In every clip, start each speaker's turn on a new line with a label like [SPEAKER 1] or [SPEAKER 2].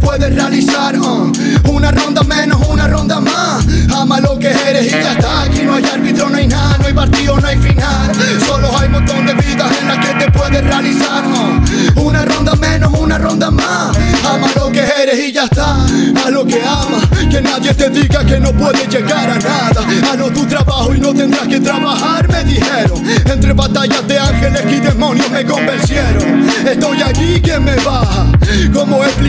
[SPEAKER 1] puedes realizar. uh. Una ronda menos, una ronda más. Ama lo que eres y que amas, que nadie te diga que no puedes llegar a nada. Hazlo tu trabajo y no tendrás que trabajar, me dijeron. Entre batallas de ángeles y demonios me convencieron. Estoy aquí, ¿quién me baja?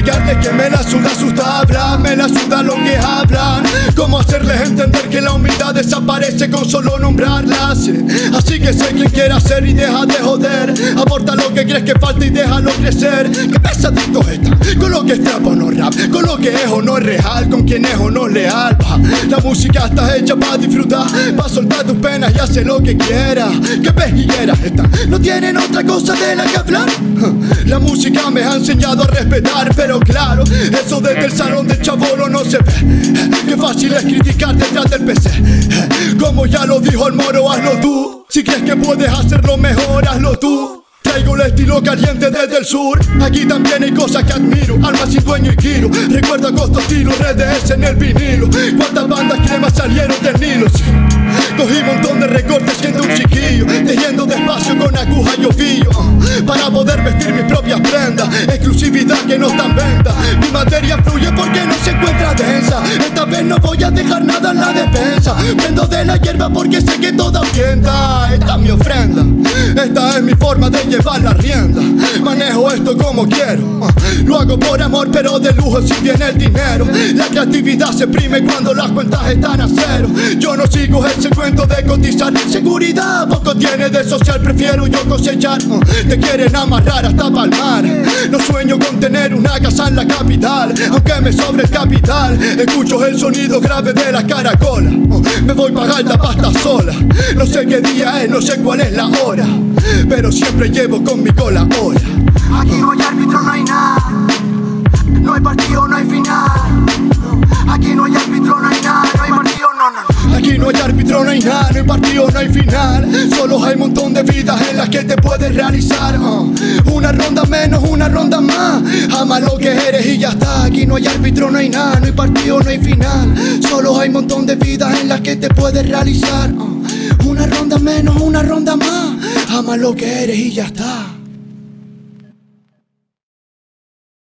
[SPEAKER 1] ¿Cómo explicarles que me la suda sus tablas? Me la suda lo que hablan. ¿Cómo hacerles entender que la humildad desaparece con solo nombrarlas? Así que sé quien quiera ser y deja de joder. Aporta lo que crees que falta y déjalo crecer. ¿Qué pesaditos están? Con lo que es trap no rap, con lo que es o no es real, con quien es o no es leal. La música está hecha para disfrutar, para soltar tus penas y hacer lo que quieras. ¿Qué pejigueras están? No tienen otra cosa de la que hablar. La música me ha enseñado a respetar, pero claro, eso desde el salón del chabolo no se ve. Qué fácil es criticar detrás del PC. Como ya lo dijo el moro, hazlo tú. Si crees que puedes hacerlo mejor, hazlo tú. Traigo el estilo caliente desde el sur. Aquí también hay cosas que admiro. Alma sin dueño y giro. Recuerdo Costo Estilo, RDS en el vinilo. Cuántas bandas cremas salieron del Nilo. Cogí un montón de recortes siendo un chiquillo. Tejiendo despacio con aguja y ovillo. Para poder vestir mis propias prendas. Exclusividad que no está Mi materia fluye porque no se encuentra densa. Esta vez no voy a dejar nada en la despensa. Prendo de la hierba porque sé que toda tienta. Esta es mi ofrenda. Esta es mi forma de llevar la rienda. Manejo esto como quiero. Lo hago por amor, pero de lujo si tiene el dinero. La creatividad se exprime cuando las cuentas están a cero. Yo no sigo ese cuento de cotizar. Seguridad poco tiene de social, prefiero yo cosechar. Te quieren amarrar hasta palmar. No sueño con tener una casa en la capital, aunque me sobre el capital. Escucho el sonido grave de la caracola. Me voy pagar la pasta sola. No sé qué día es, no sé cuál es la hora, pero siempre llevo con mi cola hora.
[SPEAKER 2] Aquí no hay árbitro, no hay nada. No hay partido, no hay final. Aquí no hay árbitro, no hay nada. No hay partido, no, no.
[SPEAKER 1] Aquí no hay árbitro, no hay nada, no hay partido, no hay final. Solo hay un montón de vidas en las que te puedes realizar. uh. Una ronda menos, una ronda más. Ama lo que eres y ya está. Aquí no hay árbitro, no hay nada, no hay partido, no hay final. Solo hay un montón de vidas en las que te puedes realizar. uh. Una ronda menos, una ronda más. Ama lo que eres y ya está.